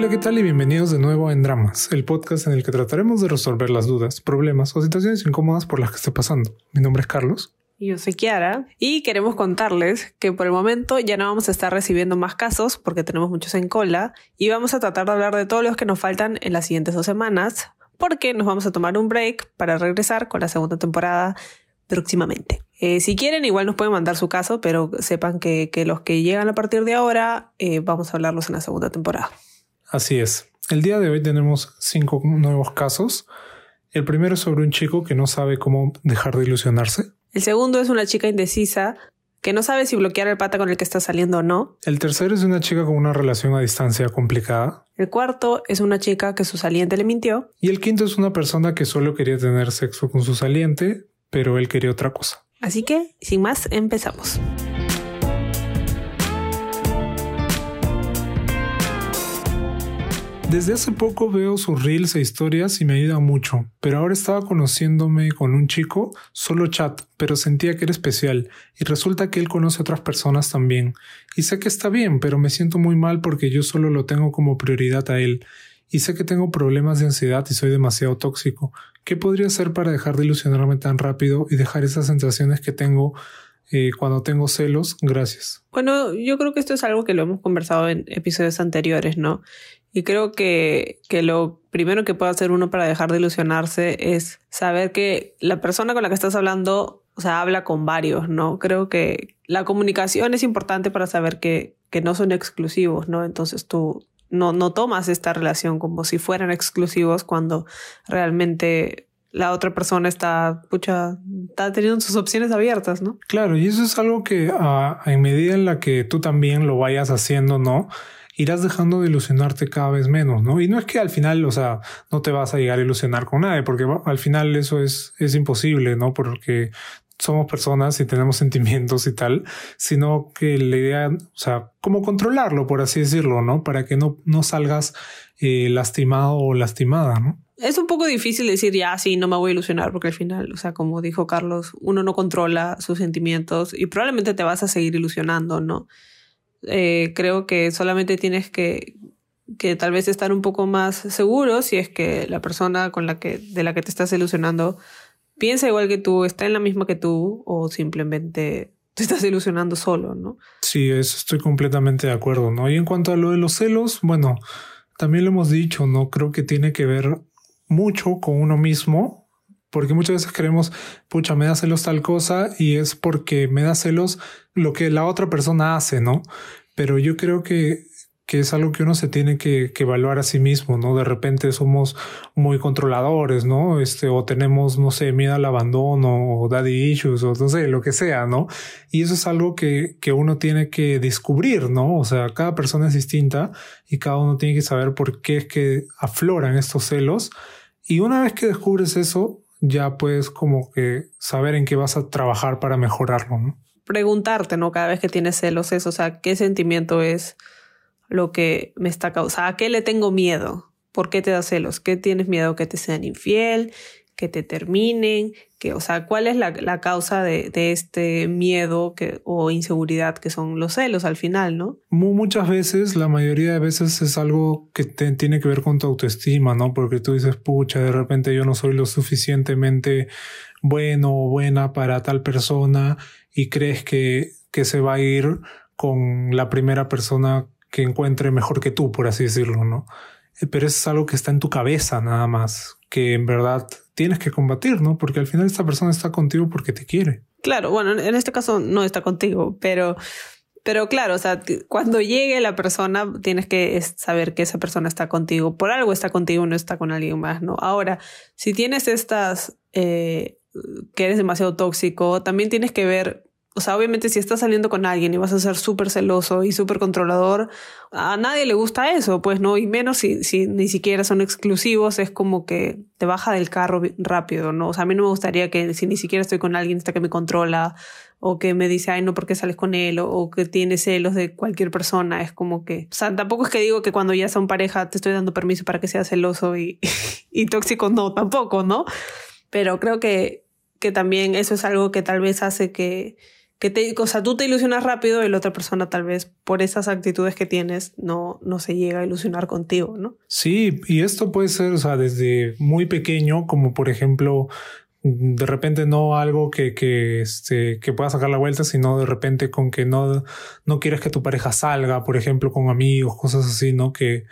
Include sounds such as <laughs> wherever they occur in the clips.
Hola, ¿qué tal? Y bienvenidos de nuevo en Dramas, el podcast en el que trataremos de resolver las dudas, problemas o situaciones incómodas por las que esté pasando. Mi nombre es Carlos. Y yo soy Kiara y queremos contarles que por el momento ya no vamos a estar recibiendo más casos porque tenemos muchos en cola y vamos a tratar de hablar de todos los que nos faltan en las siguientes dos semanas porque nos vamos a tomar un break para regresar con la segunda temporada próximamente. Eh, si quieren, igual nos pueden mandar su caso, pero sepan que, los que llegan a partir de ahora eh, vamos a hablarlos en la segunda temporada. Así es. El día de hoy tenemos cinco nuevos casos. El primero es sobre un chico que no sabe cómo dejar de ilusionarse. El segundo es una chica indecisa que no sabe si bloquear el pata con el que está saliendo o no. El tercero es una chica con una relación a distancia complicada. El cuarto es una chica que su saliente le mintió. Y el quinto es una persona que solo quería tener sexo con su saliente, pero él quería otra cosa. Así que, sin más, empezamos. Desde hace poco veo sus reels e historias y me ayuda mucho, pero ahora estaba conociéndome con un chico, solo chat, pero sentía que era especial, y resulta que él conoce a otras personas también. Y sé que está bien, pero me siento muy mal porque yo solo lo tengo como prioridad a él, y sé que tengo problemas de ansiedad y soy demasiado tóxico. ¿Qué podría hacer para dejar de ilusionarme tan rápido y dejar esas sensaciones que tengo eh, cuando tengo celos? Gracias. Bueno, yo creo que esto es algo que lo hemos conversado en episodios anteriores, ¿no? Y creo que, que lo primero que puede hacer uno para dejar de ilusionarse es saber que la persona con la que estás hablando, o sea, habla con varios, ¿no? Creo que la comunicación es importante para saber que, que no son exclusivos, ¿no? Entonces tú no, no tomas esta relación como si fueran exclusivos cuando realmente la otra persona está, pucha, está teniendo sus opciones abiertas, ¿no? Claro, y eso es algo que a en medida en la que tú también lo vayas haciendo, ¿no? irás dejando de ilusionarte cada vez menos, ¿no? Y no es que al final, o sea, no te vas a llegar a ilusionar con nadie, porque al final eso es, es imposible, ¿no? Porque somos personas y tenemos <laughs> sentimientos y tal, sino que la idea, o sea, como controlarlo, por así decirlo, ¿no? Para que no, no salgas eh, lastimado o lastimada, ¿no? Es un poco difícil decir ya, sí, no me voy a ilusionar, porque al final, o sea, como dijo Carlos, uno no controla sus sentimientos y probablemente te vas a seguir ilusionando, ¿no? Eh, creo que solamente tienes que, que tal vez estar un poco más seguro si es que la persona con la que, de la que te estás ilusionando piensa igual que tú, está en la misma que tú o simplemente te estás ilusionando solo, ¿no? Sí, eso estoy completamente de acuerdo, ¿no? Y en cuanto a lo de los celos, bueno, también lo hemos dicho, ¿no? Creo que tiene que ver mucho con uno mismo, porque muchas veces creemos, pucha, me da celos tal cosa y es porque me da celos lo que la otra persona hace, ¿no? Pero yo creo que, que es algo que uno se tiene que, que, evaluar a sí mismo, ¿no? De repente somos muy controladores, ¿no? Este, o tenemos, no sé, miedo al abandono o daddy issues o no sé, lo que sea, ¿no? Y eso es algo que, que uno tiene que descubrir, ¿no? O sea, cada persona es distinta y cada uno tiene que saber por qué es que afloran estos celos. Y una vez que descubres eso, ya puedes como que saber en qué vas a trabajar para mejorarlo, ¿no? Preguntarte, ¿no? Cada vez que tienes celos eso, o sea, ¿qué sentimiento es lo que me está causando? ¿A qué le tengo miedo? ¿Por qué te da celos? ¿Qué tienes miedo que te sean infiel? Que te terminen, que, o sea, cuál es la, la causa de, de, este miedo que, o inseguridad que son los celos al final, ¿no? Muchas veces, la mayoría de veces es algo que te, tiene que ver con tu autoestima, ¿no? Porque tú dices, pucha, de repente yo no soy lo suficientemente bueno o buena para tal persona y crees que, que se va a ir con la primera persona que encuentre mejor que tú, por así decirlo, ¿no? Pero eso es algo que está en tu cabeza nada más, que en verdad tienes que combatir, ¿no? Porque al final esta persona está contigo porque te quiere. Claro, bueno, en este caso no está contigo, pero, pero claro, o sea, cuando llegue la persona tienes que saber que esa persona está contigo. Por algo está contigo, no está con alguien más, ¿no? Ahora, si tienes estas, eh, que eres demasiado tóxico, también tienes que ver o sea, obviamente si estás saliendo con alguien y vas a ser súper celoso y súper controlador, a nadie le gusta eso, pues no, y menos si, si ni siquiera son exclusivos, es como que te baja del carro rápido, ¿no? O sea, a mí no me gustaría que si ni siquiera estoy con alguien hasta que me controla o que me dice, ay, no, ¿por qué sales con él? O, que tiene celos de cualquier persona, es como que, o sea, tampoco es que digo que cuando ya son pareja te estoy dando permiso para que seas celoso y, <laughs> y tóxico, no, tampoco, ¿no? Pero creo que, que también eso es algo que tal vez hace que que te, o sea, tú te ilusionas rápido y la otra persona tal vez por esas actitudes que tienes no, no se llega a ilusionar contigo, ¿no? Sí, y esto puede ser, o sea, desde muy pequeño, como por ejemplo, de repente no algo que, que, este, que pueda sacar la vuelta, sino de repente con que no, no quieres que tu pareja salga, por ejemplo, con amigos, cosas así, ¿no? Que,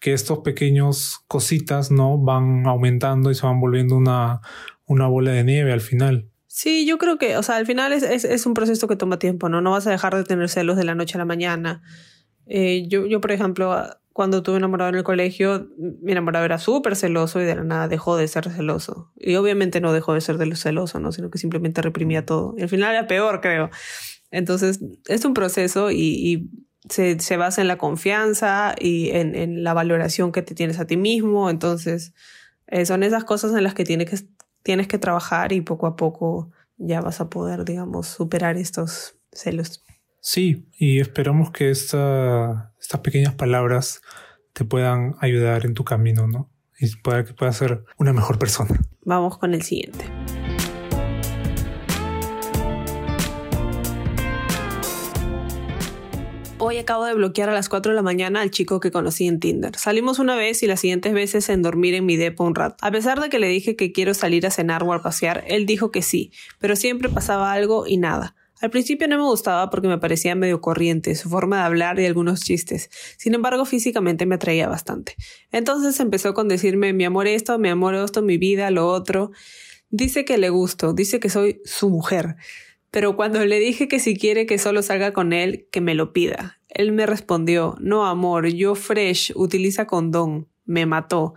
que estos pequeños cositas, ¿no? Van aumentando y se van volviendo una, una bola de nieve al final. Sí, yo creo que, o sea, al final es, es, es, un proceso que toma tiempo, ¿no? No vas a dejar de tener celos de la noche a la mañana. Eh, yo, yo, por ejemplo, cuando tuve enamorado en el colegio, mi enamorado era súper celoso y de la nada dejó de ser celoso. Y obviamente no dejó de ser de celoso, ¿no? Sino que simplemente reprimía todo. Y al final era peor, creo. Entonces, es un proceso y, y se, se, basa en la confianza y en, en, la valoración que te tienes a ti mismo. Entonces, eh, son esas cosas en las que tienes que tienes que trabajar y poco a poco ya vas a poder, digamos, superar estos celos. Sí, y esperamos que esta, estas pequeñas palabras te puedan ayudar en tu camino, ¿no? Y para que puedas ser una mejor persona. Vamos con el siguiente. Hoy acabo de bloquear a las 4 de la mañana al chico que conocí en Tinder. Salimos una vez y las siguientes veces en dormir en mi depo un rato. A pesar de que le dije que quiero salir a cenar o a pasear, él dijo que sí, pero siempre pasaba algo y nada. Al principio no me gustaba porque me parecía medio corriente, su forma de hablar y algunos chistes. Sin embargo, físicamente me atraía bastante. Entonces empezó con decirme mi amor esto, mi amor esto, mi vida, lo otro. Dice que le gusto, dice que soy su mujer. Pero cuando le dije que si quiere que solo salga con él, que me lo pida. Él me respondió, no amor, yo fresh, utiliza condón. Me mató.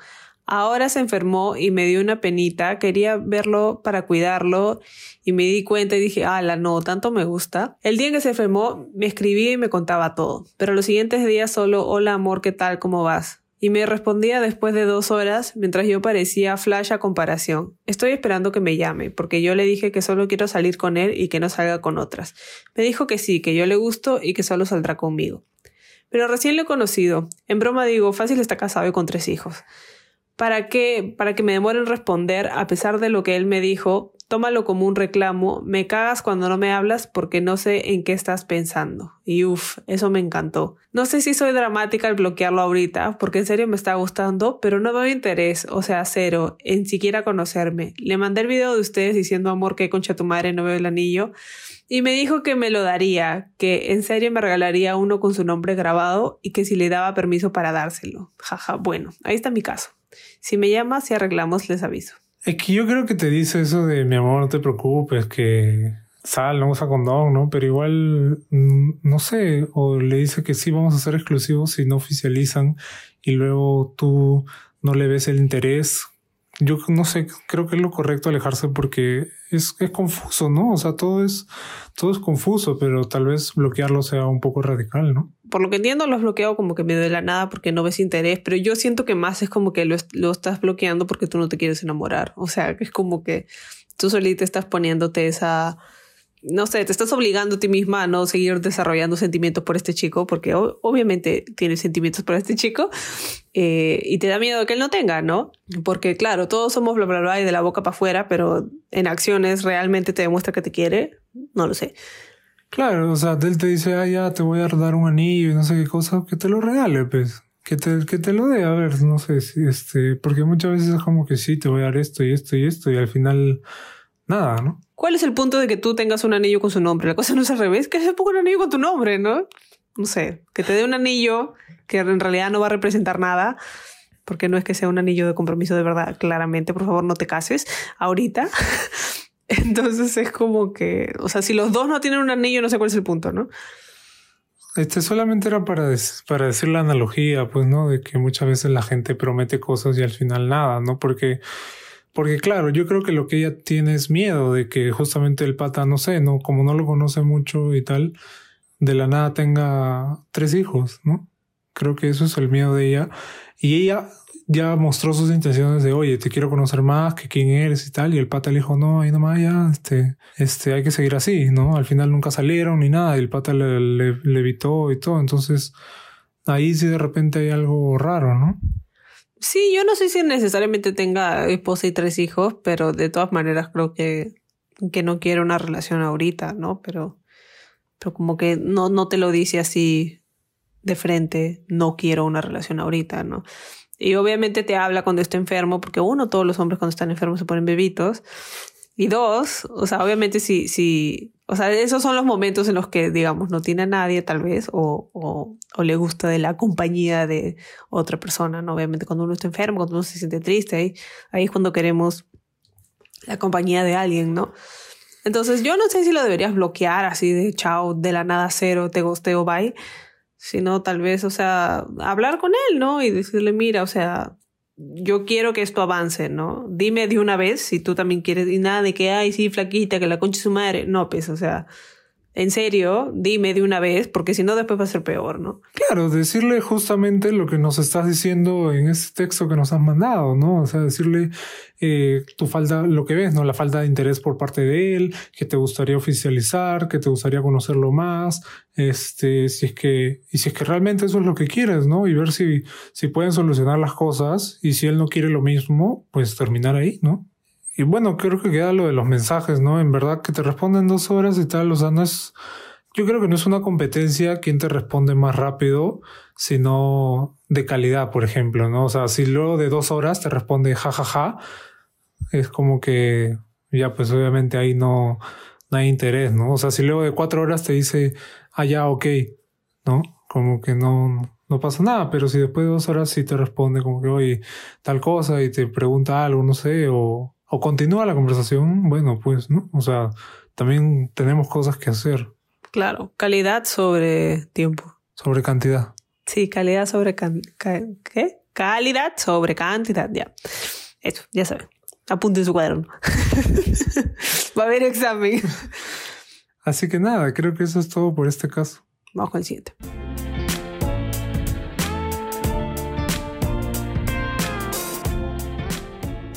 Ahora se enfermó y me dio una penita, quería verlo para cuidarlo y me di cuenta y dije, ala, no, tanto me gusta. El día en que se enfermó me escribía y me contaba todo, pero los siguientes días solo, hola amor, ¿qué tal? ¿Cómo vas? Y me respondía después de dos horas mientras yo parecía flash a comparación. Estoy esperando que me llame, porque yo le dije que solo quiero salir con él y que no salga con otras. Me dijo que sí, que yo le gusto y que solo saldrá conmigo. Pero recién lo he conocido. En broma digo, fácil está casado y con tres hijos. ¿Para qué? Para que me demore en responder, a pesar de lo que él me dijo, tómalo como un reclamo, me cagas cuando no me hablas porque no sé en qué estás pensando. Y uff, eso me encantó. No sé si soy dramática al bloquearlo ahorita, porque en serio me está gustando, pero no veo interés, o sea, cero, en siquiera conocerme. Le mandé el video de ustedes diciendo amor que concha tu madre no veo el anillo. Y me dijo que me lo daría, que en serio me regalaría uno con su nombre grabado y que si le daba permiso para dárselo. Jaja, bueno, ahí está mi caso. Si me llamas y arreglamos, les aviso. Es que yo creo que te dice eso de mi amor, no te preocupes, que sal, no usa condón, ¿no? Pero igual, mm, no sé, o le dice que sí vamos a ser exclusivos si no oficializan y luego tú no le ves el interés yo no sé, creo que es lo correcto alejarse porque es, es confuso, ¿no? O sea, todo es, todo es confuso, pero tal vez bloquearlo sea un poco radical, ¿no? Por lo que entiendo, lo has como que medio de la nada porque no ves interés, pero yo siento que más es como que lo, lo estás bloqueando porque tú no te quieres enamorar. O sea, que es como que tú solita estás poniéndote esa no sé, te estás obligando a ti misma a no seguir desarrollando sentimientos por este chico, porque obviamente tienes sentimientos por este chico eh, y te da miedo que él no tenga, ¿no? Porque claro, todos somos bla, bla, bla y de la boca para afuera, pero en acciones realmente te demuestra que te quiere, no lo sé. Claro, o sea, él te dice, ah, ya te voy a dar un anillo y no sé qué cosa, que te lo regale, pues. Que te, que te lo dé, a ver, no sé, si este, porque muchas veces es como que sí, te voy a dar esto y esto y esto y al final nada, ¿no? ¿Cuál es el punto de que tú tengas un anillo con su nombre? La cosa no es al revés, que se ponga un anillo con tu nombre, ¿no? No sé, que te dé un anillo que en realidad no va a representar nada, porque no es que sea un anillo de compromiso de verdad, claramente, por favor no te cases ahorita. <laughs> Entonces es como que, o sea, si los dos no tienen un anillo, no sé cuál es el punto, ¿no? Este solamente era para, para decir la analogía, pues, ¿no? De que muchas veces la gente promete cosas y al final nada, ¿no? Porque porque claro, yo creo que lo que ella tiene es miedo de que justamente el pata, no sé, no, como no lo conoce mucho y tal, de la nada tenga tres hijos, ¿no? Creo que eso es el miedo de ella. Y ella ya mostró sus intenciones de, oye, te quiero conocer más, que quién eres y tal. Y el pata le dijo, no, ahí nomás ya, este, este, hay que seguir así, ¿no? Al final nunca salieron ni nada. Y el pata le, evitó y todo. Entonces, ahí sí de repente hay algo raro, ¿no? Sí, yo no sé si necesariamente tenga esposa y tres hijos, pero de todas maneras creo que, que no quiere una relación ahorita, ¿no? Pero pero como que no, no te lo dice así de frente, no quiero una relación ahorita, ¿no? Y obviamente te habla cuando está enfermo, porque uno, todos los hombres cuando están enfermos se ponen bebitos. Y dos, o sea, obviamente si, si, o sea, esos son los momentos en los que, digamos, no tiene a nadie tal vez, o, o, o, le gusta de la compañía de otra persona, ¿no? Obviamente cuando uno está enfermo, cuando uno se siente triste, ahí, ahí es cuando queremos la compañía de alguien, ¿no? Entonces yo no sé si lo deberías bloquear así de chao, de la nada cero, te gosteo, bye sino tal vez, o sea, hablar con él, ¿no? Y decirle, mira, o sea, yo quiero que esto avance, ¿no? Dime de una vez si tú también quieres, y nada de que, ay, sí, flaquita, que la concha su madre. No, pues, o sea, en serio, dime de una vez, porque si no después va a ser peor, ¿no? Claro, decirle justamente lo que nos estás diciendo en ese texto que nos has mandado, ¿no? O sea, decirle eh, tu falta, lo que ves, ¿no? La falta de interés por parte de él, que te gustaría oficializar, que te gustaría conocerlo más, este, si es que, y si es que realmente eso es lo que quieres, ¿no? Y ver si, si pueden solucionar las cosas, y si él no quiere lo mismo, pues terminar ahí, ¿no? Y bueno, creo que queda lo de los mensajes, ¿no? En verdad que te responden dos horas y tal, o sea, no es, yo creo que no es una competencia quien te responde más rápido, sino de calidad, por ejemplo, ¿no? O sea, si luego de dos horas te responde jajaja, es como que ya pues obviamente ahí no, no hay interés, ¿no? O sea, si luego de cuatro horas te dice, ah, ya, ok, ¿no? Como que no, no pasa nada, pero si después de dos horas sí te responde como que, oye, tal cosa y te pregunta algo, no sé, o, o continúa la conversación, bueno, pues, ¿no? O sea, también tenemos cosas que hacer. Claro, calidad sobre tiempo. Sobre cantidad. Sí, calidad sobre can ¿qué? Calidad sobre cantidad, ya. Eso, ya saben. Apunte en su cuaderno. <laughs> Va a haber examen. Así que nada, creo que eso es todo por este caso. Vamos con el siguiente.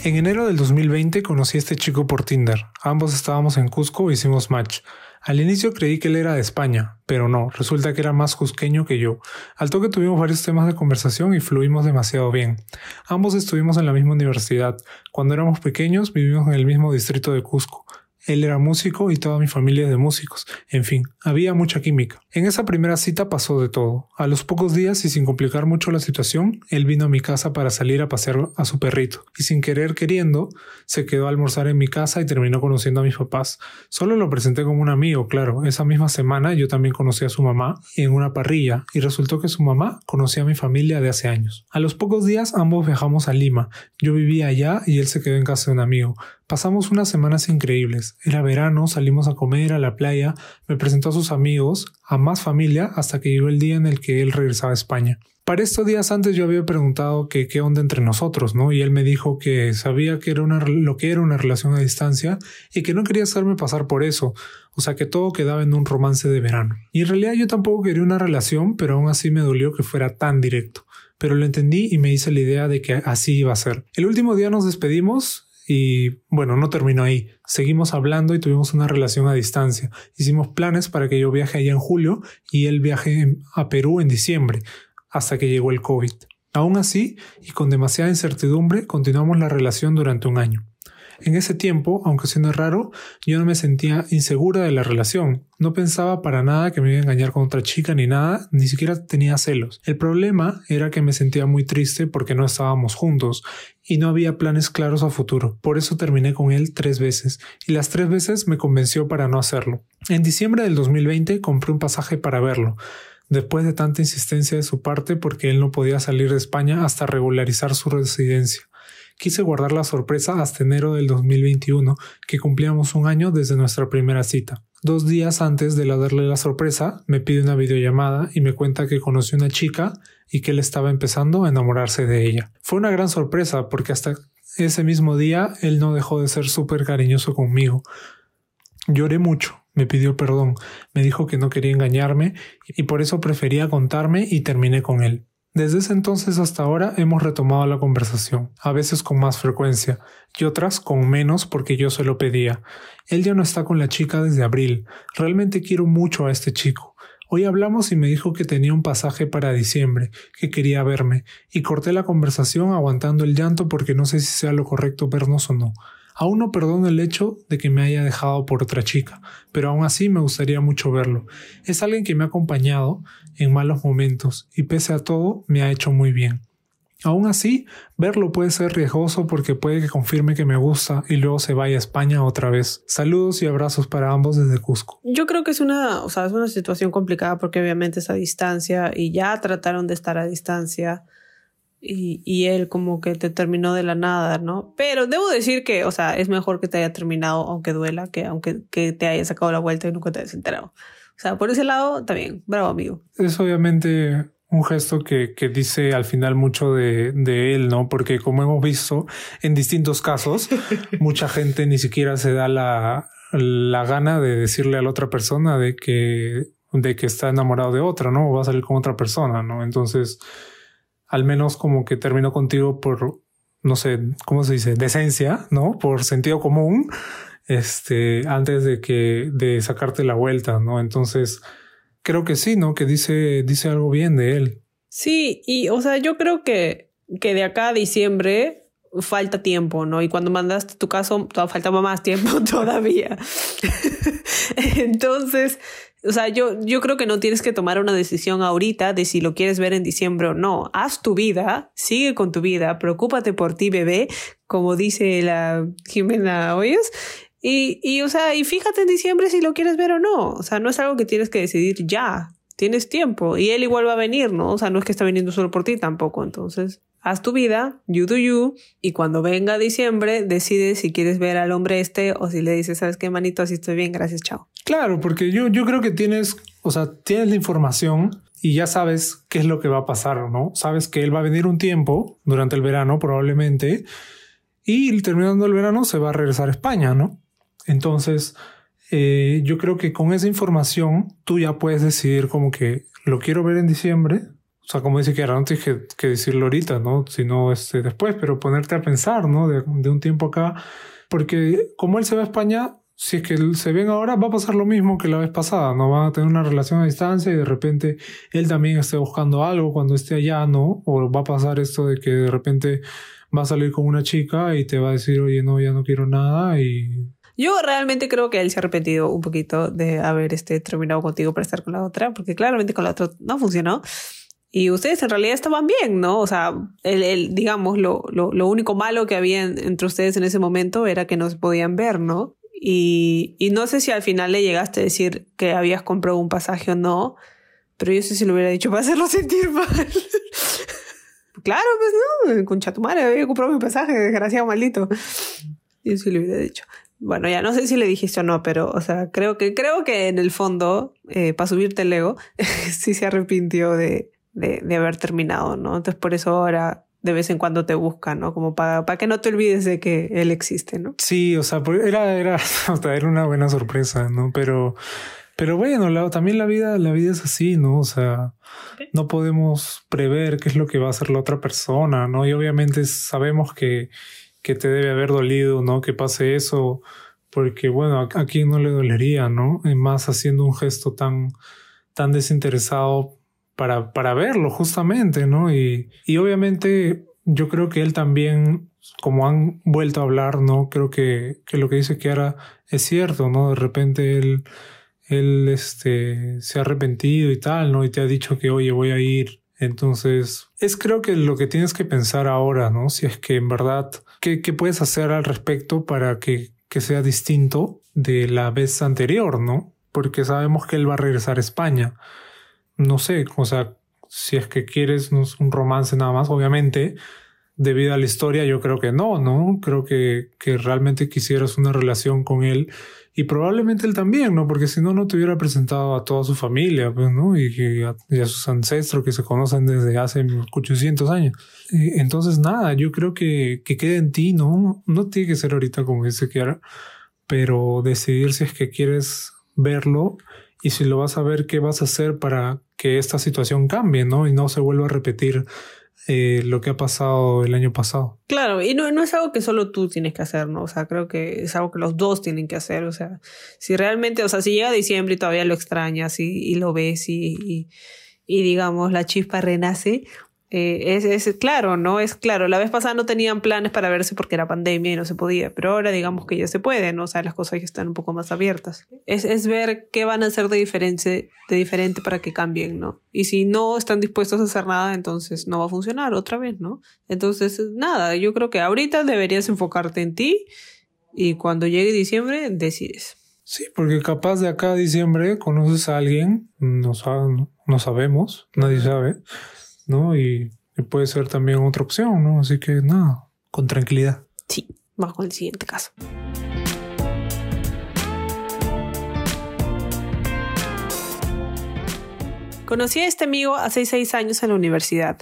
En enero del 2020 conocí a este chico por Tinder. Ambos estábamos en Cusco e hicimos match. Al inicio creí que él era de España, pero no, resulta que era más cusqueño que yo. Al toque tuvimos varios temas de conversación y fluimos demasiado bien. Ambos estuvimos en la misma universidad. Cuando éramos pequeños vivimos en el mismo distrito de Cusco. Él era músico y toda mi familia de músicos. En fin, había mucha química. En esa primera cita pasó de todo. A los pocos días y sin complicar mucho la situación, él vino a mi casa para salir a pasear a su perrito. Y sin querer queriendo, se quedó a almorzar en mi casa y terminó conociendo a mis papás. Solo lo presenté como un amigo, claro. Esa misma semana yo también conocí a su mamá en una parrilla y resultó que su mamá conocía a mi familia de hace años. A los pocos días ambos viajamos a Lima. Yo vivía allá y él se quedó en casa de un amigo. Pasamos unas semanas increíbles. Era verano, salimos a comer a la playa, me presentó a sus amigos, a más familia, hasta que llegó el día en el que él regresaba a España. Para estos días antes yo había preguntado que qué onda entre nosotros, ¿no? Y él me dijo que sabía que era una, lo que era una relación a distancia y que no quería hacerme pasar por eso, o sea que todo quedaba en un romance de verano. Y en realidad yo tampoco quería una relación, pero aún así me dolió que fuera tan directo. Pero lo entendí y me hice la idea de que así iba a ser. El último día nos despedimos y bueno, no terminó ahí. Seguimos hablando y tuvimos una relación a distancia. Hicimos planes para que yo viaje allá en julio y él viaje a Perú en diciembre, hasta que llegó el COVID. Aún así, y con demasiada incertidumbre, continuamos la relación durante un año. En ese tiempo, aunque siendo raro, yo no me sentía insegura de la relación. No pensaba para nada que me iba a engañar con otra chica ni nada, ni siquiera tenía celos. El problema era que me sentía muy triste porque no estábamos juntos y no había planes claros a futuro. Por eso terminé con él tres veces y las tres veces me convenció para no hacerlo. En diciembre del 2020 compré un pasaje para verlo después de tanta insistencia de su parte porque él no podía salir de España hasta regularizar su residencia. Quise guardar la sorpresa hasta enero del 2021, que cumplíamos un año desde nuestra primera cita. Dos días antes de darle la sorpresa, me pide una videollamada y me cuenta que conoció una chica y que él estaba empezando a enamorarse de ella. Fue una gran sorpresa porque hasta ese mismo día él no dejó de ser súper cariñoso conmigo. Lloré mucho, me pidió perdón, me dijo que no quería engañarme y por eso prefería contarme y terminé con él. Desde ese entonces hasta ahora hemos retomado la conversación, a veces con más frecuencia y otras con menos porque yo se lo pedía. Él ya no está con la chica desde abril. Realmente quiero mucho a este chico. Hoy hablamos y me dijo que tenía un pasaje para diciembre, que quería verme, y corté la conversación aguantando el llanto porque no sé si sea lo correcto vernos o no. Aún no perdono el hecho de que me haya dejado por otra chica, pero aún así me gustaría mucho verlo. Es alguien que me ha acompañado en malos momentos y pese a todo me ha hecho muy bien. Aún así, verlo puede ser riesgoso porque puede que confirme que me gusta y luego se vaya a España otra vez. Saludos y abrazos para ambos desde Cusco. Yo creo que es una, o sea, es una situación complicada porque obviamente es a distancia y ya trataron de estar a distancia y, y él como que te terminó de la nada, ¿no? Pero debo decir que, o sea, es mejor que te haya terminado aunque duela que aunque que te haya sacado la vuelta y nunca te hayas enterado. O sea, por ese lado, también, bravo amigo. Es obviamente un gesto que, que, dice al final mucho de, de, él, ¿no? Porque como hemos visto en distintos casos, <laughs> mucha gente ni siquiera se da la, la gana de decirle a la otra persona de que, de que está enamorado de otra, ¿no? O va a salir con otra persona, ¿no? Entonces, al menos como que terminó contigo por, no sé, ¿cómo se dice? Decencia, ¿no? Por sentido común, este, antes de que, de sacarte la vuelta, ¿no? Entonces, creo que sí, ¿no? Que dice, dice algo bien de él. Sí, y o sea, yo creo que, que de acá a diciembre falta tiempo, ¿no? Y cuando mandaste tu caso, faltaba más tiempo <laughs> todavía. <laughs> Entonces, o sea, yo, yo creo que no tienes que tomar una decisión ahorita de si lo quieres ver en diciembre o no. Haz tu vida, sigue con tu vida, preocúpate por ti, bebé, como dice la Jimena Hoyos, y, y, o sea, y fíjate en diciembre si lo quieres ver o no. O sea, no es algo que tienes que decidir ya. Tienes tiempo. Y él igual va a venir, ¿no? O sea, no es que está viniendo solo por ti tampoco. Entonces, haz tu vida, you do you. Y cuando venga diciembre, decides si quieres ver al hombre este o si le dices, ¿sabes qué, manito? Así estoy bien, gracias, chao. Claro, porque yo, yo creo que tienes, o sea, tienes la información y ya sabes qué es lo que va a pasar, ¿no? Sabes que él va a venir un tiempo durante el verano, probablemente. Y terminando el verano se va a regresar a España, ¿no? Entonces, eh, yo creo que con esa información tú ya puedes decidir como que lo quiero ver en diciembre. O sea, como dice que no tienes que, decirlo ahorita, ¿no? Sino este, después, pero ponerte a pensar, ¿no? De, un tiempo acá. Porque como él se va a España, si es que se ven ahora, va a pasar lo mismo que la vez pasada, ¿no? Van a tener una relación a distancia y de repente él también esté buscando algo cuando esté allá, ¿no? O va a pasar esto de que de repente va a salir con una chica y te va a decir, oye, no, ya no quiero nada y yo realmente creo que él se ha arrepentido un poquito de haber este, terminado contigo para estar con la otra, porque claramente con la otra no funcionó. Y ustedes en realidad estaban bien, ¿no? O sea, el, el digamos, lo, lo, lo, único malo que había entre ustedes en ese momento era que no se podían ver, ¿no? Y, y no sé si al final le llegaste a decir que habías comprado un pasaje o no, pero yo sé si lo hubiera dicho para hacerlo <laughs> sentir mal. claro, pues no, con chatumare había comprado mi pasaje, desgraciado maldito. Yo sí lo hubiera dicho. Bueno, ya no sé si le dijiste o no, pero, o sea, creo que, creo que en el fondo, eh, para subirte el ego, <laughs> sí se arrepintió de, de, de, haber terminado, ¿no? Entonces por eso ahora de vez en cuando te busca, ¿no? Como para, para que no te olvides de que él existe, ¿no? Sí, o sea, era, era, <laughs> o sea, era una buena sorpresa, ¿no? Pero, pero bueno, la, también la vida, la vida es así, ¿no? O sea, no podemos prever qué es lo que va a hacer la otra persona, ¿no? Y obviamente sabemos que que te debe haber dolido, ¿no? Que pase eso, porque bueno, a, a quién no le dolería, ¿no? Y más haciendo un gesto tan, tan desinteresado para, para verlo, justamente, ¿no? Y, y obviamente yo creo que él también, como han vuelto a hablar, ¿no? Creo que, que lo que dice Kiara es cierto, ¿no? De repente él, él este, se ha arrepentido y tal, ¿no? Y te ha dicho que, oye, voy a ir. Entonces, es creo que lo que tienes que pensar ahora, ¿no? Si es que en verdad ¿Qué, ¿Qué, puedes hacer al respecto para que, que, sea distinto de la vez anterior, no? Porque sabemos que él va a regresar a España. No sé, o sea, si es que quieres un romance nada más, obviamente, debido a la historia, yo creo que no, ¿no? Creo que, que realmente quisieras una relación con él y probablemente él también, ¿no? Porque si no, no te hubiera presentado a toda su familia, pues, ¿no? Y, a, sus ancestros que se conocen desde hace 800 años. Entonces, nada, yo creo que, que quede en ti, ¿no? No tiene que ser ahorita como dice Kiara, pero decidir si es que quieres verlo y si lo vas a ver, qué vas a hacer para que esta situación cambie, ¿no? Y no se vuelva a repetir eh, lo que ha pasado el año pasado. Claro, y no, no es algo que solo tú tienes que hacer, ¿no? O sea, creo que es algo que los dos tienen que hacer. O sea, si realmente, o sea, si llega diciembre y todavía lo extrañas y, lo ves y, y, digamos la chispa renace, Eh, es, es, claro, ¿no? Es claro. La vez pasada no tenían planes para verse porque era pandemia y no se podía, pero ahora digamos que ya se puede, ¿no? O sea, las cosas ya están un poco más abiertas. Es, es ver qué van a hacer de diferente, de diferente para que cambien, ¿no? Y si no están dispuestos a hacer nada, entonces no va a funcionar otra vez, ¿no? Entonces, nada, yo creo que ahorita deberías enfocarte en ti y cuando llegue diciembre decides. Sí, porque capaz de acá diciembre conoces a alguien, no, no sabemos, nadie sabe ¿no? Y, puede ser también otra opción, ¿no? Así que nada, con tranquilidad. Sí, vamos con el siguiente caso. Conocí a este amigo hace seis años en la universidad.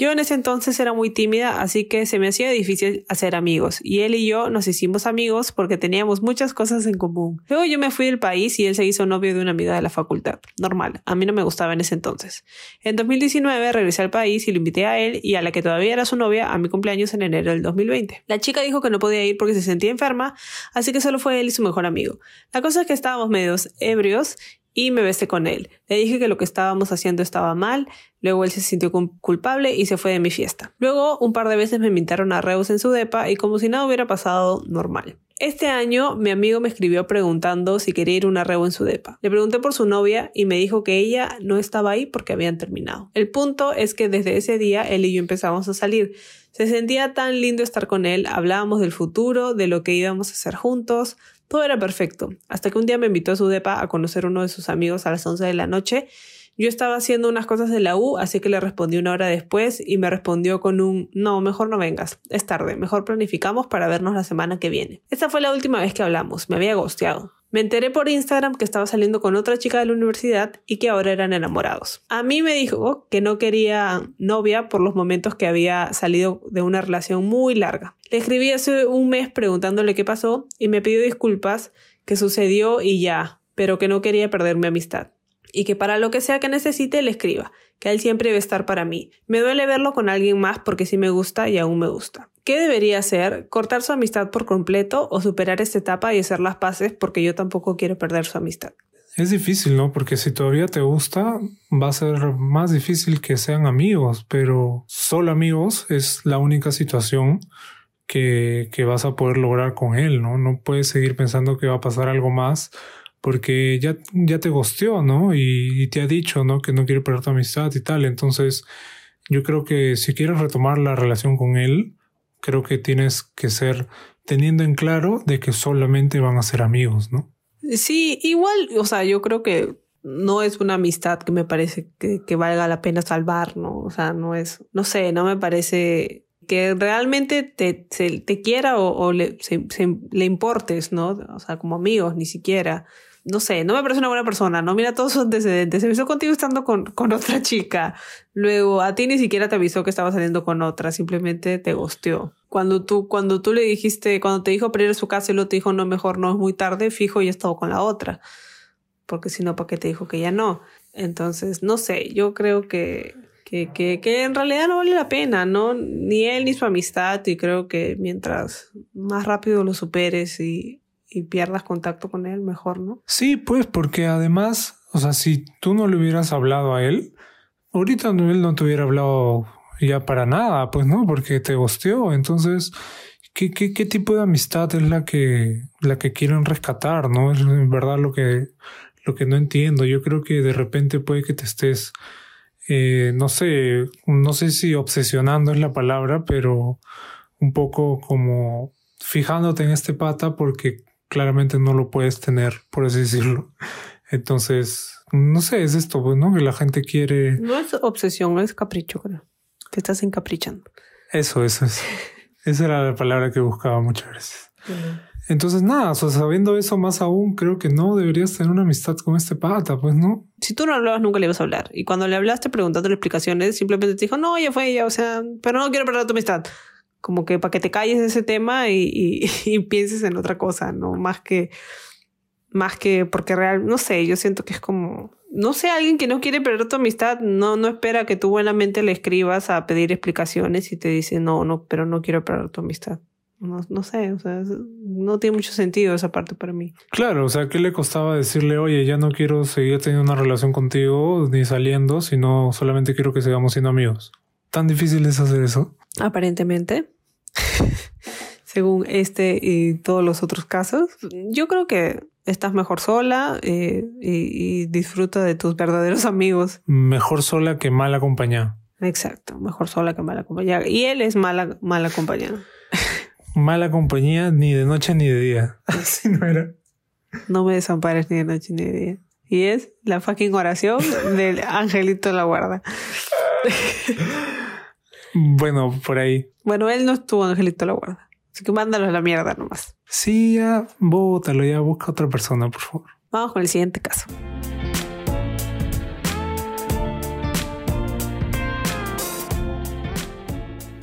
Yo en ese entonces era muy tímida, así que se me hacía difícil hacer amigos, y él y yo nos hicimos amigos porque teníamos muchas cosas en común. Luego yo me fui del país y él se hizo novio de una amiga de la facultad. Normal, a mí no me gustaba en ese entonces. En 2019 regresé al país y lo invité a él y a la que todavía era su novia a mi cumpleaños en enero del 2020. La chica dijo que no podía ir porque se sentía enferma, así que solo fue él y su mejor amigo. La cosa es que estábamos medios ebrios y me besé con él. Le dije que lo que estábamos haciendo estaba mal, luego él se sintió culpable y se fue de mi fiesta. Luego un par de veces me invitaron a Reus en su depa y como si nada hubiera pasado normal. Este año mi amigo me escribió preguntando si quería ir a una reo en su depa. Le pregunté por su novia y me dijo que ella no estaba ahí porque habían terminado. El punto es que desde ese día él y yo empezamos a salir. Se sentía tan lindo estar con él, hablábamos del futuro, de lo que íbamos a hacer juntos, todo era perfecto, hasta que un día me invitó a su depa a conocer a uno de sus amigos a las 11 de la noche. Yo estaba haciendo unas cosas de la U, así que le respondí una hora después y me respondió con un no, mejor no vengas, es tarde, mejor planificamos para vernos la semana que viene. Esta fue la última vez que hablamos, me había gosteado. Me enteré por Instagram que estaba saliendo con otra chica de la universidad y que ahora eran enamorados. A mí me dijo que no quería novia por los momentos que había salido de una relación muy larga. Le escribí hace un mes preguntándole qué pasó y me pidió disculpas, que sucedió y ya, pero que no quería perder mi amistad. Y que para lo que sea que necesite le escriba, que él siempre debe estar para mí. Me duele verlo con alguien más porque sí me gusta y aún me gusta. ¿Qué debería hacer? ¿Cortar su amistad por completo o superar esta etapa y hacer las paces porque yo tampoco quiero perder su amistad? Es difícil, ¿no? Porque si todavía te gusta, va a ser más difícil que sean amigos, pero solo amigos es la única situación que, que vas a poder lograr con él, ¿no? No puedes seguir pensando que va a pasar algo más porque ya, ya te gosteó, ¿no? Y, y, te ha dicho, ¿no? Que no quiere perder tu amistad y tal. Entonces, yo creo que si quieres retomar la relación con él, creo que tienes que ser teniendo en claro de que solamente van a ser amigos, ¿no? Sí, igual, o sea, yo creo que no es una amistad que me parece que, valga la pena salvar, ¿no? O sea, no es, no sé, no me parece que realmente te, te quiera o, le importes, ¿no? O sea, como amigos, ni siquiera no sé, no me parece una buena persona, no mira todos sus antecedentes, se avisó contigo estando con, con otra <laughs> chica, luego a ti ni siquiera te avisó que estaba saliendo con otra, simplemente te gosteó. Cuando tú, cuando tú le dijiste, cuando te dijo para su casa y lo te dijo no, mejor no es muy tarde, fijo, ya estaba con la otra. Porque si no, ¿para qué te dijo que ya no? Entonces, no sé, yo creo que, que, que, que en realidad no vale la pena, ¿no? Ni él ni su amistad, y creo que mientras más rápido lo superes y y pierdas contacto con él, mejor, ¿no? Sí, pues porque además, o sea, si tú no le hubieras hablado a él, ahorita él no te hubiera hablado ya para nada, pues no, porque te gosteó. Entonces, ¿qué, qué, qué tipo de amistad es la que, la que quieren rescatar? ¿No? Es en verdad lo que, lo que no entiendo. Yo creo que de repente puede que te estés, eh, no sé, no sé si obsesionando es la palabra, pero un poco como fijándote en este pata porque claramente no lo puedes tener, por así decirlo. Entonces, no sé, es esto, pues, ¿no? Que la gente quiere. No es obsesión, es capricho, creo. Te estás encaprichando. Eso, eso es. Esa era la palabra que buscaba muchas veces. Entonces, nada, o sea, sabiendo eso más aún, creo que no deberías tener una amistad con este pata, pues, ¿no? Si tú no hablabas, nunca le ibas a hablar. Y cuando le hablaste preguntándole explicaciones, simplemente te dijo, no, ya fue ella, o sea, pero no quiero perder tu amistad como que para que te calles de ese tema y, <laughs> y, pienses en otra cosa, ¿no? Más que, más que porque real, no sé, yo siento que es como, no sé, alguien que no quiere perder tu amistad, no, no espera que tú buenamente le escribas a pedir explicaciones y te dice, no, no, pero no quiero perder tu amistad. No, no sé, o sea, no tiene mucho sentido esa parte para mí. Claro, o sea, ¿qué le costaba decirle, oye, ya no quiero seguir teniendo una relación contigo ni saliendo, sino solamente quiero que sigamos siendo amigos? ¿Tan difícil es hacer eso? Aparentemente. <laughs> Según este y todos los otros casos. Yo creo que estás mejor sola eh, y, y, disfruta de tus verdaderos amigos. Mejor sola que mal acompañada. Exacto, mejor sola que mal acompañada. Y él es mala, mal acompañado. <laughs> mala compañía ni de noche ni de día. <laughs> Así no era. No me desampares ni de noche ni de día. Y es la fucking oración del angelito la guarda. Bueno, por ahí. Bueno, él no estuvo angelito la guarda. Así que mándalo a la mierda nomás. Sí, ya, bótalo, ya busca otra persona, por favor. Vamos con el siguiente caso.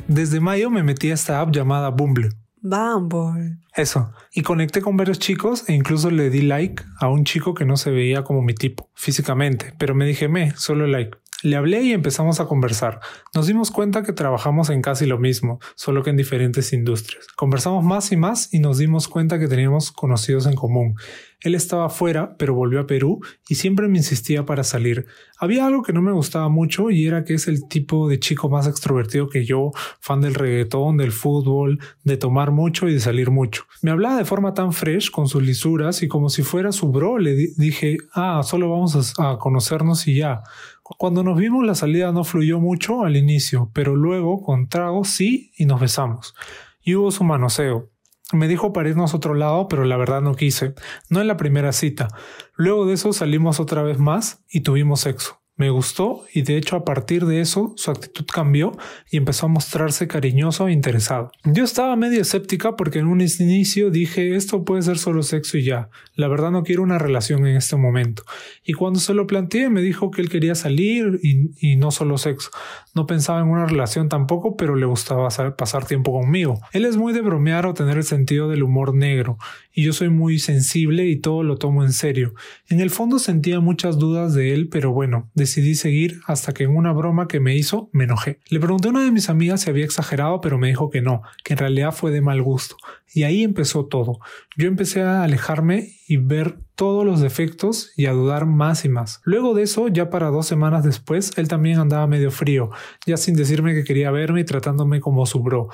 Desde mayo me metí a esta app llamada Bumble. Bumble. Eso. Y conecté con varios chicos e incluso le di like a un chico que no se veía como mi tipo físicamente, pero me dije, me, solo like. Le hablé y empezamos a conversar. Nos dimos cuenta que trabajamos en casi lo mismo, solo que en diferentes industrias. Conversamos más y más y nos dimos cuenta que teníamos conocidos en común. Él estaba fuera, pero volvió a Perú y siempre me insistía para salir. Había algo que no me gustaba mucho y era que es el tipo de chico más extrovertido que yo, fan del reggaetón, del fútbol, de tomar mucho y de salir mucho. Me hablaba de forma tan fresh, con sus lisuras y como si fuera su bro, le dije, ah, solo vamos a, conocernos y ya. Cuando nos vimos la salida no fluyó mucho al inicio, pero luego con tragos sí y nos besamos. Y hubo su manoseo. Me dijo para irnos a otro lado, pero la verdad no quise. No en la primera cita. Luego de eso salimos otra vez más y tuvimos sexo. Me gustó y de hecho a partir de eso su actitud cambió y empezó a mostrarse cariñoso e interesado. Yo estaba medio escéptica porque en un inicio dije esto puede ser solo sexo y ya, la verdad no quiero una relación en este momento. Y cuando se lo planteé me dijo que él quería salir y, y no solo sexo. No pensaba en una relación tampoco, pero le gustaba pasar tiempo conmigo. Él es muy de bromear o tener el sentido del humor negro y yo soy muy sensible y todo lo tomo en serio. En el fondo sentía muchas dudas de él, pero bueno, decidí seguir hasta que en una broma que me hizo me enojé. Le pregunté a una de mis amigas si había exagerado, pero me dijo que no, que en realidad fue de mal gusto. Y ahí empezó todo. Yo empecé a alejarme y ver todos los defectos y a dudar más y más. Luego de eso, ya para dos semanas después, él también andaba medio frío, ya sin decirme que quería verme y tratándome como su bro.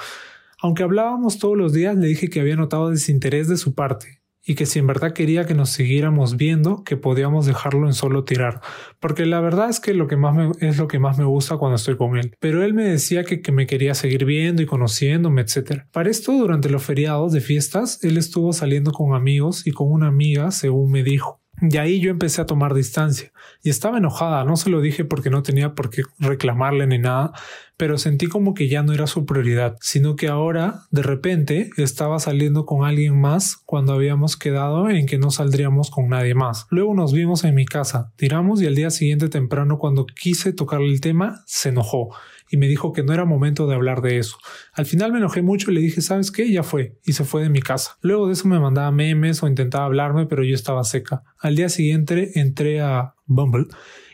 Aunque hablábamos todos los días, le dije que había notado desinterés de su parte y que si en verdad quería que nos siguiéramos viendo, que podíamos dejarlo en solo tirar, porque la verdad es que lo que más me, es lo que más me gusta cuando estoy con él. Pero él me decía que, que me quería seguir viendo y conociéndome, etc. Para esto, durante los feriados de fiestas, él estuvo saliendo con amigos y con una amiga, según me dijo. Y ahí yo empecé a tomar distancia. Y estaba enojada, no se lo dije porque no tenía por qué reclamarle ni nada, pero sentí como que ya no era su prioridad, sino que ahora, de repente, estaba saliendo con alguien más cuando habíamos quedado en que no saldríamos con nadie más. Luego nos vimos en mi casa, tiramos y al día siguiente temprano cuando quise tocarle el tema, se enojó y me dijo que no era momento de hablar de eso. Al final me enojé mucho y le dije, ¿sabes qué? Ya fue, y se fue de mi casa. Luego de eso me mandaba memes o intentaba hablarme, pero yo estaba seca. Al día siguiente entré a Bumble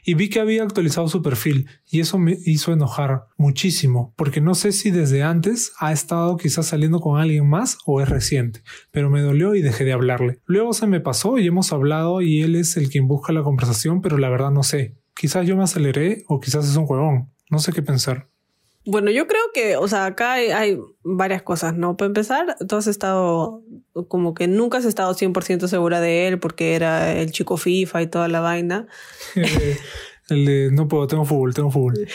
y vi que había actualizado su perfil y eso me hizo enojar muchísimo porque no sé si desde antes ha estado quizás saliendo con alguien más o es reciente, pero me dolió y dejé de hablarle. Luego se me pasó y hemos hablado y él es el quien busca la conversación, pero la verdad no sé. Quizás yo me aceleré o quizás es un juegón. No sé qué pensar. Bueno, yo creo que, o sea, acá hay, varias cosas, ¿no? Para empezar, tú has estado, como que nunca has estado 100% segura de él porque era el chico FIFA y toda la vaina. <laughs> el de, no puedo, tengo fútbol, tengo fútbol.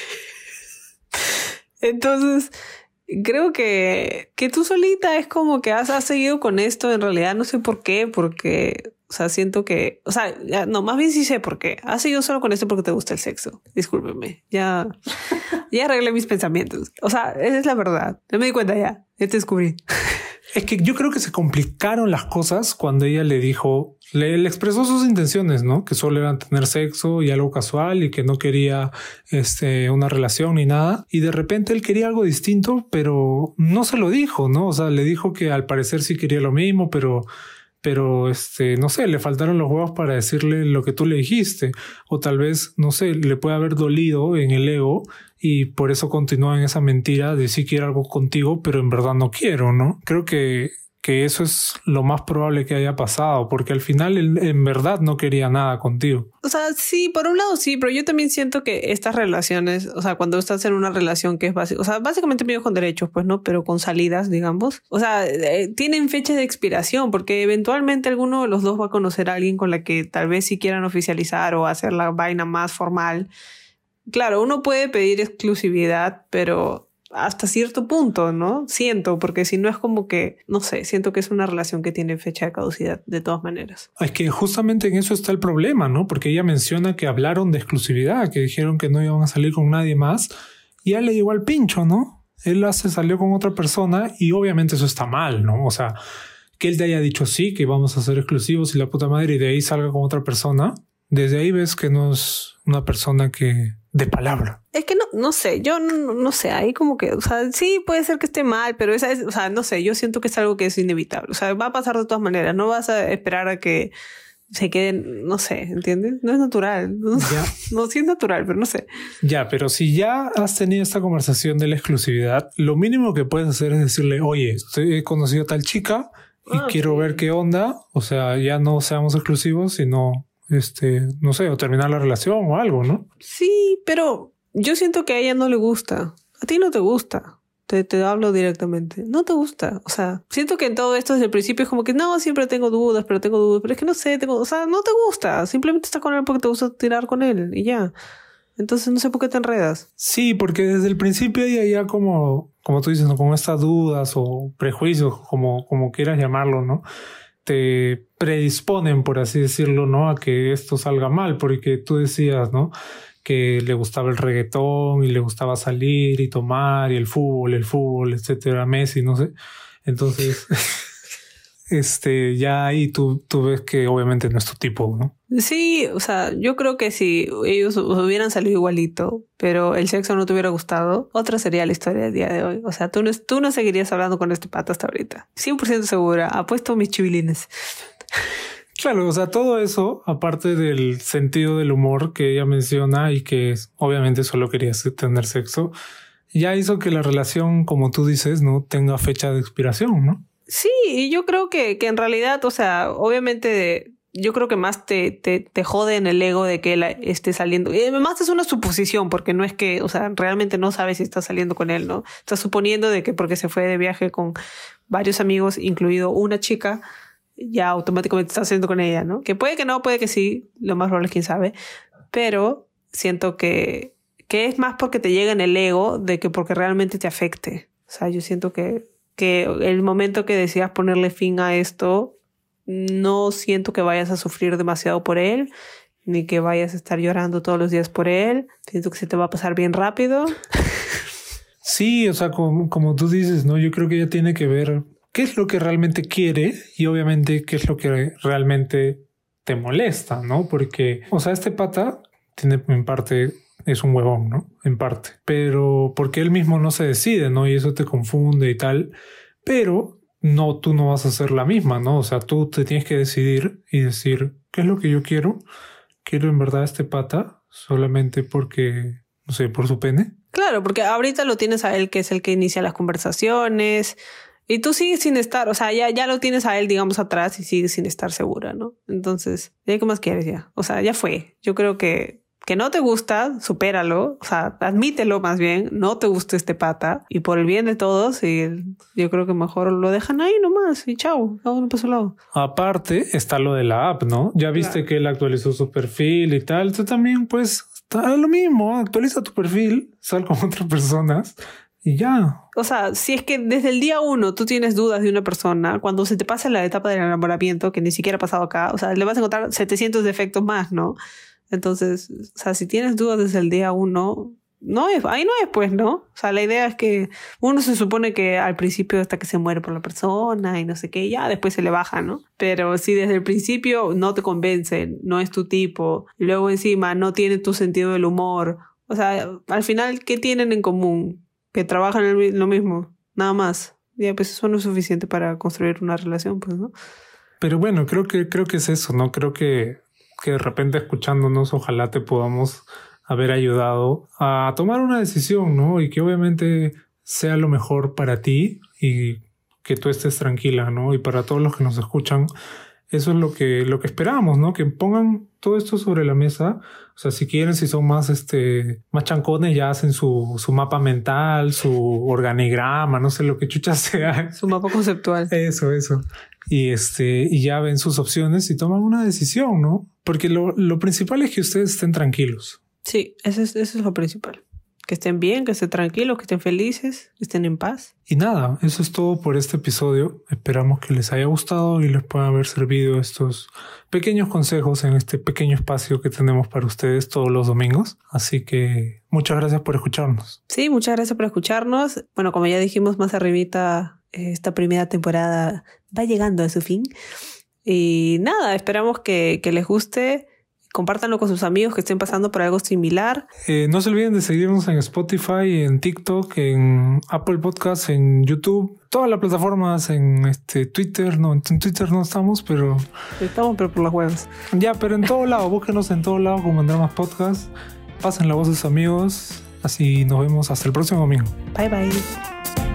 <laughs> Entonces, creo que, que tú solita es como que has, has seguido con esto, en realidad no sé por qué, porque o sea, siento que, o sea, no, más bien sí sé por qué. Has seguido solo con esto porque te gusta el sexo. Discúlpeme. Ya, ya arreglé mis pensamientos. O sea, esa es la verdad. Ya me di cuenta ya. Ya te descubrí. Es que yo creo que se complicaron las cosas cuando ella le dijo, le, le, expresó sus intenciones, ¿no? Que solo eran tener sexo y algo casual y que no quería este, una relación ni nada. Y de repente él quería algo distinto, pero no se lo dijo, ¿no? O sea, le dijo que al parecer sí quería lo mismo, pero pero este, no sé, le faltaron los huevos para decirle lo que tú le dijiste, o tal vez, no sé, le puede haber dolido en el ego y por eso continúa en esa mentira de sí quiero algo contigo, pero en verdad no quiero, ¿no? Creo que que eso es lo más probable que haya pasado, porque al final él en verdad no quería nada contigo. O sea, sí, por un lado sí, pero yo también siento que estas relaciones, o sea, cuando estás en una relación que es básica, o sea, básicamente amigos con derechos, pues, ¿no? Pero con salidas, digamos. O sea, eh, tienen fecha de expiración, porque eventualmente alguno de los dos va a conocer a alguien con la que tal vez si quieran oficializar o hacer la vaina más formal. Claro, uno puede pedir exclusividad, pero hasta cierto punto, ¿no? Siento, porque si no es como que, no sé, siento que es una relación que tiene fecha de caducidad de todas maneras. Es que justamente en eso está el problema, ¿no? Porque ella menciona que hablaron de exclusividad, que dijeron que no iban a salir con nadie más, y ya le llegó al pincho, ¿no? Él se salió con otra persona y obviamente eso está mal, ¿no? O sea, que él te haya dicho sí, que vamos a ser exclusivos y la puta madre y de ahí salga con otra persona, desde ahí ves que no es una persona que de palabra. Es que no, no sé, yo no, sé, ahí como que, o sea, sí puede ser que esté mal, pero esa es, o sea, no sé, yo siento que es algo que es inevitable, o sea, va a pasar de todas maneras, no vas a esperar a que se queden, no sé, ¿entiendes? No es natural, no, ya. <laughs> no sí es natural, pero no sé. Ya, pero si ya has tenido esta conversación de la exclusividad, lo mínimo que puedes hacer es decirle, oye, he conocido a tal chica y ah, quiero ver qué onda, o sea, ya no seamos exclusivos, sino este, no sé, o terminar la relación o algo, ¿no? Sí, pero yo siento que a ella no le gusta. A ti no te gusta. Te, te hablo directamente. No te gusta. O sea, siento que en todo esto desde el principio es como que no, siempre tengo dudas, pero tengo dudas. Pero es que no sé, tengo, o sea, no te gusta. Simplemente estás con él porque te gusta tirar con él y ya. Entonces no sé por qué te enredas. Sí, porque desde el principio ella ya como, como tú dices, ¿no? con estas dudas o prejuicios, como, como quieras llamarlo, ¿no? Te predisponen, por así decirlo, ¿no? A que esto salga mal, porque tú decías, ¿no? Que le gustaba el reggaetón y le gustaba salir y tomar y el fútbol, el fútbol, etcétera, Messi, no sé. Entonces, <laughs> este, ya ahí tú, tú ves que obviamente no es tu tipo, ¿no? Sí, o sea, yo creo que si ellos hubieran salido igualito, pero el sexo no te hubiera gustado, otra sería la historia del día de hoy. O sea, tú no, tú no seguirías hablando con este pato hasta ahorita. 100% segura, apuesto mis chivilines. Claro, o sea, todo eso, aparte del sentido del humor que ella menciona y que obviamente solo quería tener sexo, ya hizo que la relación, como tú dices, no tenga fecha de expiración, ¿no? Sí, y yo creo que, que en realidad, o sea, obviamente yo creo que más te, te, te, jode en el ego de que él esté saliendo. Y además es una suposición, porque no es que, o sea, realmente no sabes si está saliendo con él, ¿no? Estás suponiendo de que porque se fue de viaje con varios amigos, incluido una chica, ya automáticamente está saliendo con ella, ¿no? Que puede que no, puede que sí, lo más probable es quién sabe, pero siento que, que es más porque te llega en el ego de que porque realmente te afecte. O sea, yo siento que que el momento que decidas ponerle fin a esto, no siento que vayas a sufrir demasiado por él, ni que vayas a estar llorando todos los días por él. Siento que se te va a pasar bien rápido. <laughs> Sí, o sea, como, como tú dices, ¿no? Yo creo que ella tiene que ver qué es lo que realmente quiere y obviamente qué es lo que realmente te molesta, ¿no? Porque, o sea, este pata tiene en parte es un huevón, ¿no? En parte. Pero porque él mismo no se decide, ¿no? Y eso te confunde y tal. Pero no, tú no vas a ser la misma, ¿no? O sea, tú te tienes que decidir y decir, ¿qué es lo que yo quiero? ¿Quiero en verdad este pata solamente porque, no sé, por su pene? Claro, porque ahorita lo tienes a él, que es el que inicia las conversaciones. Y tú sigues sin estar, o sea, ya, ya lo tienes a él, digamos, atrás y sigues sin estar segura, ¿no? Entonces, ¿qué más quieres ya? O sea, ya fue. Yo creo que que no te gusta, supéralo, o sea, admítelo más bien, no te gusta este pata y por el bien de todos, y yo creo que mejor lo dejan ahí nomás y chao, cada uno su lado. Aparte está lo de la app, ¿no? Ya viste que él actualizó su perfil y tal, tú también pues está lo mismo, actualiza tu perfil, sal con <laughs> otras personas y ya. O sea, si es que desde el día uno tú tienes dudas de una persona, cuando se te pasa la etapa del enamoramiento, que ni siquiera ha pasado acá, o sea, le vas a encontrar 700 defectos más, ¿no? Entonces, o sea, si tienes dudas desde el día uno, no es, ahí no es pues, ¿no? O sea, la idea es que uno se supone que al principio hasta que se muere por la persona y no sé qué, ya después se le baja, ¿no? Pero si desde el principio no te convencen, no es tu tipo, luego encima no tiene tu sentido del humor, o sea, al final, ¿qué tienen en común? Que trabajan lo mismo, nada más. Ya, pues eso no es suficiente para construir una relación, pues, ¿no? Pero bueno, creo que, creo que es eso, ¿no? Creo que que de repente escuchándonos ojalá te podamos haber ayudado a tomar una decisión, ¿no? Y que obviamente sea lo mejor para ti y que tú estés tranquila, ¿no? Y para todos los que nos escuchan, eso es lo que, lo que esperamos, ¿no? Que pongan todo esto sobre la mesa. O sea, si quieren, si son más, este, más chancones, ya hacen su, su mapa mental, su organigrama, no sé lo que chucha <laughs> sea. Su mapa conceptual. Eso, eso. Y este, y ya ven sus opciones y toman una decisión, ¿no? Porque lo, lo principal es que ustedes estén tranquilos. Sí, eso es, eso es lo principal. Que estén bien, que estén tranquilos, que estén felices, que estén en paz. Y nada, eso es todo por este episodio. Esperamos que les haya gustado y les puedan haber servido estos pequeños consejos en este pequeño espacio que tenemos para ustedes todos los domingos. Así que muchas gracias por escucharnos. Sí, muchas gracias por escucharnos. Bueno, como ya dijimos más arribita, esta primera temporada va llegando a su fin. Y nada, esperamos que, que les guste compártanlo con sus amigos que estén pasando por algo similar. Eh, no se olviden de seguirnos en Spotify, en TikTok, en Apple Podcasts, en YouTube, todas las plataformas, en este Twitter. No, en Twitter no estamos, pero. Estamos, pero por las webs. Ya, pero en todo lado, búsquenos en todo lado como más Podcast. Pasen la voz a sus amigos. Así nos vemos hasta el próximo domingo. Bye bye.